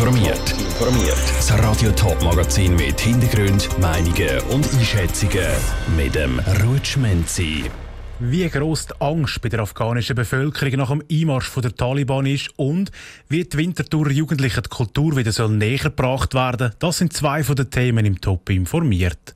informiert. Informiert. Das Radio Top Magazin mit Hintergrund, Meinungen und Einschätzungen mit dem Rutschmenzi. Wie gross die Angst bei der afghanischen Bevölkerung nach dem Einmarsch der Taliban ist und wie die Winterthur Jugendlichen die Kultur wieder näher gebracht werden, das sind zwei von den Themen im Top informiert.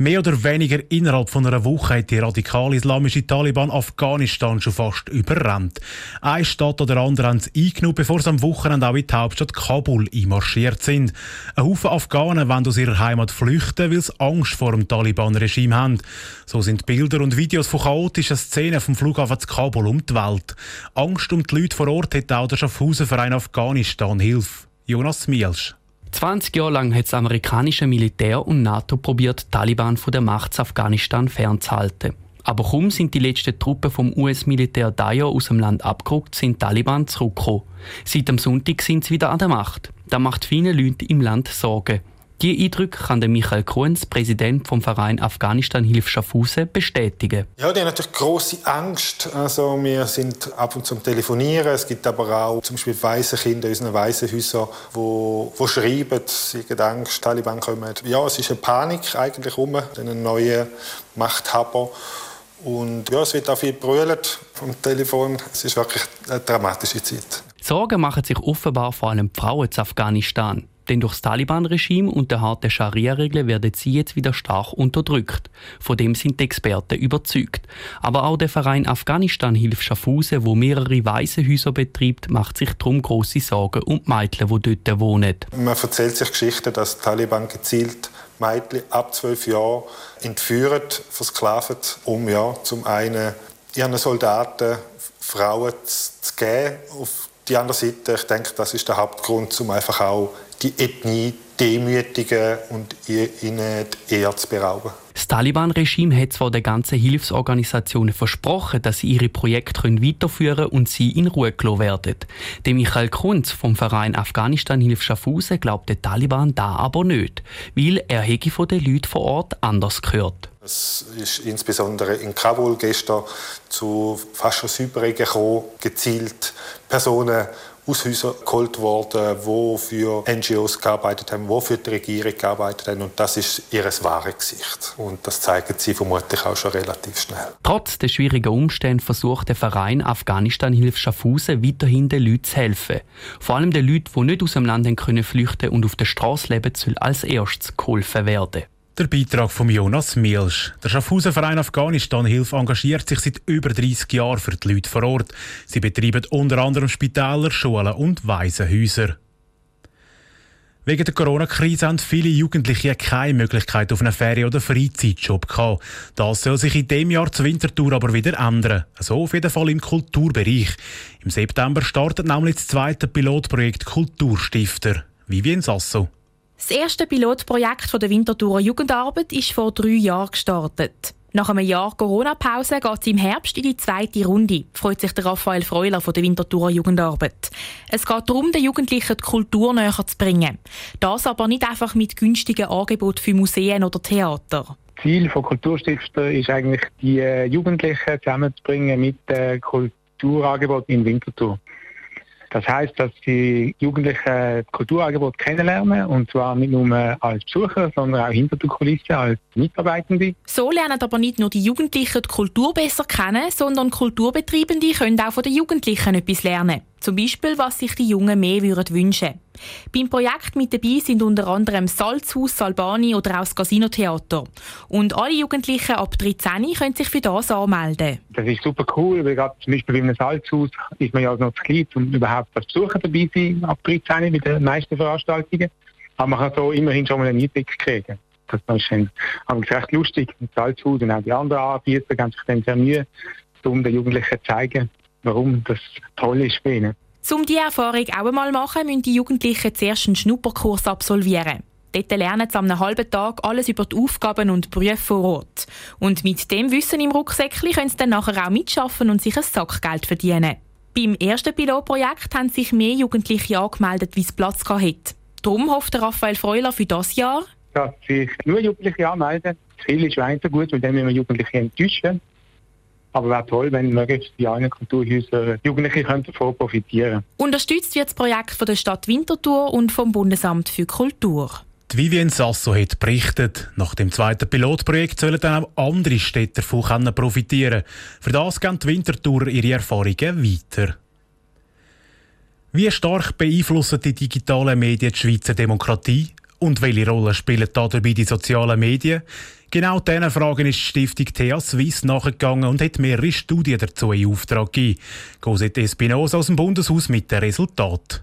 Mehr oder weniger innerhalb von einer Woche hat die radikal-islamische Taliban Afghanistan schon fast überrannt. Eine Stadt oder andere haben es eingenommen, bevor sie am Wochenende auch in die Hauptstadt Kabul einmarschiert sind. Ein Haufen Afghanen wollen aus ihrer Heimat flüchten, weil sie Angst vor dem Taliban-Regime haben. So sind Bilder und Videos von chaotischen Szenen vom Flughafen zu Kabul um die Welt. Angst um die Leute vor Ort hat auch der Schaffhausen-Verein Afghanistan Hilfe. Jonas Mielsch. 20 Jahre lang hat das amerikanische Militär und NATO probiert, Taliban von der Macht Afghanistan fernzuhalten. Aber kaum sind die letzten Truppen vom US-Militär Dayo aus dem Land abgerückt, sind Taliban zurückgekommen. Seit dem Sonntag sind sie wieder an der Macht. Das macht vielen Leuten im Land Sorgen. Die Eindrücke kann der Michael Kunz, Präsident vom Verein Afghanistan Hilf Schaffhausen, bestätigen. Ja, die haben natürlich große Angst. Also wir sind ab und zu am Telefonieren. Es gibt aber auch zum Beispiel Waisenkinder in unseren Waisenhäusern, wo, wo schreiben, sie haben Angst, Taliban kommen. Ja, es ist eine Panik eigentlich um den neuen Machthaber. Und ja, es wird auch viel brüllt vom Telefon. Es ist wirklich eine dramatische Zeit. Sorgen machen sich offenbar vor allem Frauen in Afghanistan. Denn durch das Taliban-Regime und der harte Scharia-Regeln werden sie jetzt wieder stark unterdrückt. Von dem sind die Experten überzeugt. Aber auch der Verein Afghanistan Hilf Schaffhausen, wo mehrere Waisenhäuser betreibt, macht sich darum große Sorgen um die Mädchen, die dort wohnen. Man erzählt sich Geschichten, dass die Taliban gezielt Mädchen ab zwölf Jahren entführen, versklaven, um ja, zum einen ihren Soldaten Frauen zu geben. Auf die andere Seite, ich denke, das ist der Hauptgrund, um einfach auch die Ethnie demütigen und ihnen die Ehre zu berauben. Das Taliban-Regime hat zwar den ganzen Hilfsorganisationen versprochen, dass sie ihre Projekte weiterführen können und sie in Ruhe gelassen werden. Der Michael Kunz vom Verein Afghanistan Hilf Schaffhausen glaubt der Taliban da aber nicht, weil er hätte von den Leuten vor Ort anders gehört. Es ist insbesondere in Kabul gestern zu Faschosyberungen gekommen, gezielt Personen aus geholt worden, die für NGOs gearbeitet haben, die für die Regierung gearbeitet haben. Und das ist ihr wahres Gesicht. Und das zeigen sie vermutlich auch schon relativ schnell. Trotz der schwierigen Umstände versucht der Verein Afghanistan Hilf Schaffhausen weiterhin den Leuten zu helfen. Vor allem den Leuten, die nicht aus dem Land können flüchten und auf der Straße leben, soll als erstes geholfen werden. Der Beitrag von Jonas Milsch. Der Schaffhausen Verein Afghanistan Hilfe engagiert sich seit über 30 Jahren für die Leute vor Ort. Sie betreiben unter anderem Spitäler, Schulen und Waisenhäuser. Wegen der Corona-Krise haben viele Jugendliche keine Möglichkeit auf einen Ferien- oder Freizeitjob gehabt. Das soll sich in diesem Jahr zur Wintertour aber wieder ändern. So auf jeden Fall im Kulturbereich. Im September startet nämlich das zweite Pilotprojekt Kulturstifter. Vivien Sasso. Das erste Pilotprojekt der Winterthurer Jugendarbeit ist vor drei Jahren gestartet. Nach einem Jahr Corona-Pause geht es im Herbst in die zweite Runde, freut sich der Raphael Freuler von der Winterthurer Jugendarbeit. Es geht darum, den Jugendlichen die Kultur näher zu bringen. Das aber nicht einfach mit günstigen Angeboten für Museen oder Theater. Ziel von Kulturstifter ist eigentlich, die äh, Jugendlichen zusammenzubringen mit den Kulturangeboten in Winterthur. Das heißt, dass die Jugendlichen das Kulturangebot kennenlernen und zwar nicht nur als Besucher, sondern auch hinter der Kulisse als Mitarbeitende. So lernen aber nicht nur die Jugendlichen die Kultur besser kennen, sondern Kulturbetreibende können auch von den Jugendlichen etwas lernen. Zum Beispiel, was sich die Jungen mehr würden wünschen. Beim Projekt mit dabei sind unter anderem Salzhaus, Salbani oder auch das Casino-Theater. Und alle Jugendlichen ab 13 können sich für das anmelden. Das ist super cool, weil gerade zum Beispiel bei einem Salzhaus ist man ja noch zu klein, um überhaupt als Besucher dabei zu sein, ab 13 bei den meisten Veranstaltungen. Aber man kann so immerhin schon mal einen Einblick kriegen. Das ist dann recht lustig. Das Salzhaus und auch die anderen Anbieter geben sich dann sehr Mühe, um den Jugendlichen zu zeigen, warum das toll ist für ihnen. Um diese Erfahrung auch einmal zu machen, müssen die Jugendlichen zuerst einen Schnupperkurs absolvieren. Dort lernen sie am halben Tag alles über die Aufgaben und Berufe vor Ort. Und mit dem Wissen im Rucksäckchen können sie dann nachher auch mitschaffen und sich ein Sackgeld verdienen. Beim ersten Pilotprojekt haben sich mehr Jugendliche angemeldet, wie es Platz hatte. Darum hofft Raphael Freuler für das Jahr, dass sich nur Jugendliche anmelden. Ziel ist weiter gut, weil dann müssen wir Jugendliche enttäuschen. Aber wäre toll, wenn möglichst die einen Kulturhäuser Jugendliche davon profitieren könnten. Unterstützt wird das Projekt von der Stadt Winterthur und vom Bundesamt für Kultur. Die Vivien Sasso hat berichtet, nach dem zweiten Pilotprojekt sollen dann auch andere Städte davon profitieren Für das gehen die Winterthur ihre Erfahrungen weiter. Wie stark beeinflussen die digitalen Medien die Schweizer Demokratie? Und welche Rolle spielen dabei die sozialen Medien? Genau diesen Fragen ist die Stiftung TH Swiss nachgegangen und hat mehrere Studien dazu in Auftrag gegeben. Cosette Espinosa aus dem Bundeshaus mit dem Resultat.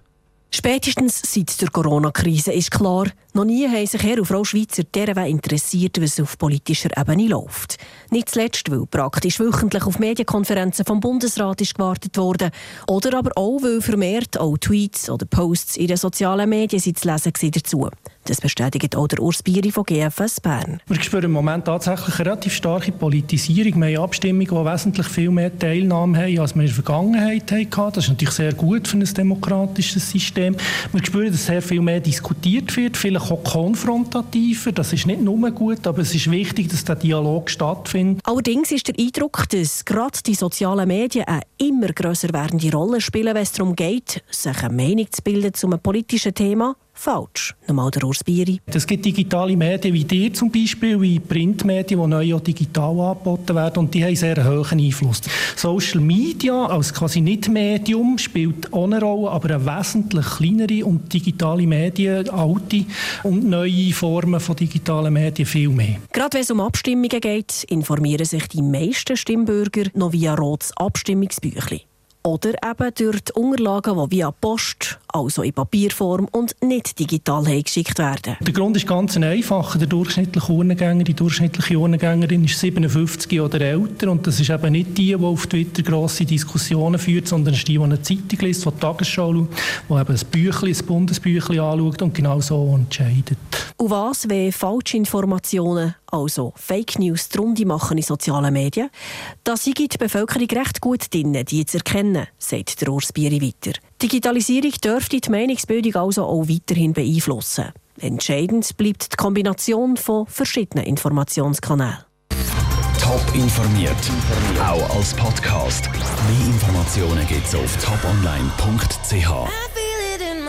Spätestens seit der Corona-Krise ist klar, noch nie haben sich Herr und Frau Schweizer derweil interessiert, was auf politischer Ebene läuft. Nicht zuletzt, weil praktisch wöchentlich auf Medienkonferenzen vom Bundesrat ist gewartet wurde. Oder aber auch, weil vermehrt auch Tweets oder Posts in den sozialen Medien sind zu lesen dazu. Das bestätigt auch der Urs Bieri von GFS Bern. Wir spüren im Moment tatsächlich eine relativ starke Politisierung. Wir haben Abstimmungen, die wesentlich viel mehr Teilnahme haben, als wir in der Vergangenheit hatten. Das ist natürlich sehr gut für ein demokratisches System. Wir spüren, dass sehr viel mehr diskutiert wird, vielleicht auch konfrontativer. Das ist nicht nur gut, aber es ist wichtig, dass der Dialog stattfindet. Allerdings ist der Eindruck, dass gerade die sozialen Medien eine immer grösser werdende Rolle spielen, wenn es darum geht, sich eine Meinung zu bilden zu einem politischen Thema falsch. Nochmal der Urs Bieri. Es gibt digitale Medien wie dir zum Beispiel, wie Printmedien, die neu auch digital angeboten werden und die haben sehr hohen Einfluss. Social Media als quasi nicht Medium spielt auch eine Rolle, aber eine wesentlich kleinere und digitale Medien, alte und neue Formen von digitalen Medien viel mehr. Gerade wenn es um Abstimmungen geht, informieren sich die meisten Stimmbürger noch via rotes Abstimmungsbüchlein. Oder eben durch die Unterlagen, die via Post, also in Papierform und nicht digital geschickt werden. Der Grund ist ganz einfach. Der durchschnittliche Urnengänger, die durchschnittliche Urnengängerin ist 57 oder älter. Und das ist eben nicht die, die auf Twitter grosse Diskussionen führt, sondern ist die, die eine Zeitung liest, die die Tagesschau schaut, die eben ein Büchlein, ein Bundesbüchlein anschaut und genau so entscheidet. Und was, wenn falsche Informationen also Fake News, die machen in sozialen Medien. Da sei die Bevölkerung recht gut drin, die zu erkennen, sagt der Urs Bieri weiter. Digitalisierung dürfte die Meinungsbildung also auch weiterhin beeinflussen. Entscheidend bleibt die Kombination von verschiedenen Informationskanälen. Top informiert, auch als Podcast. Mehr Informationen gibt es auf toponline.ch.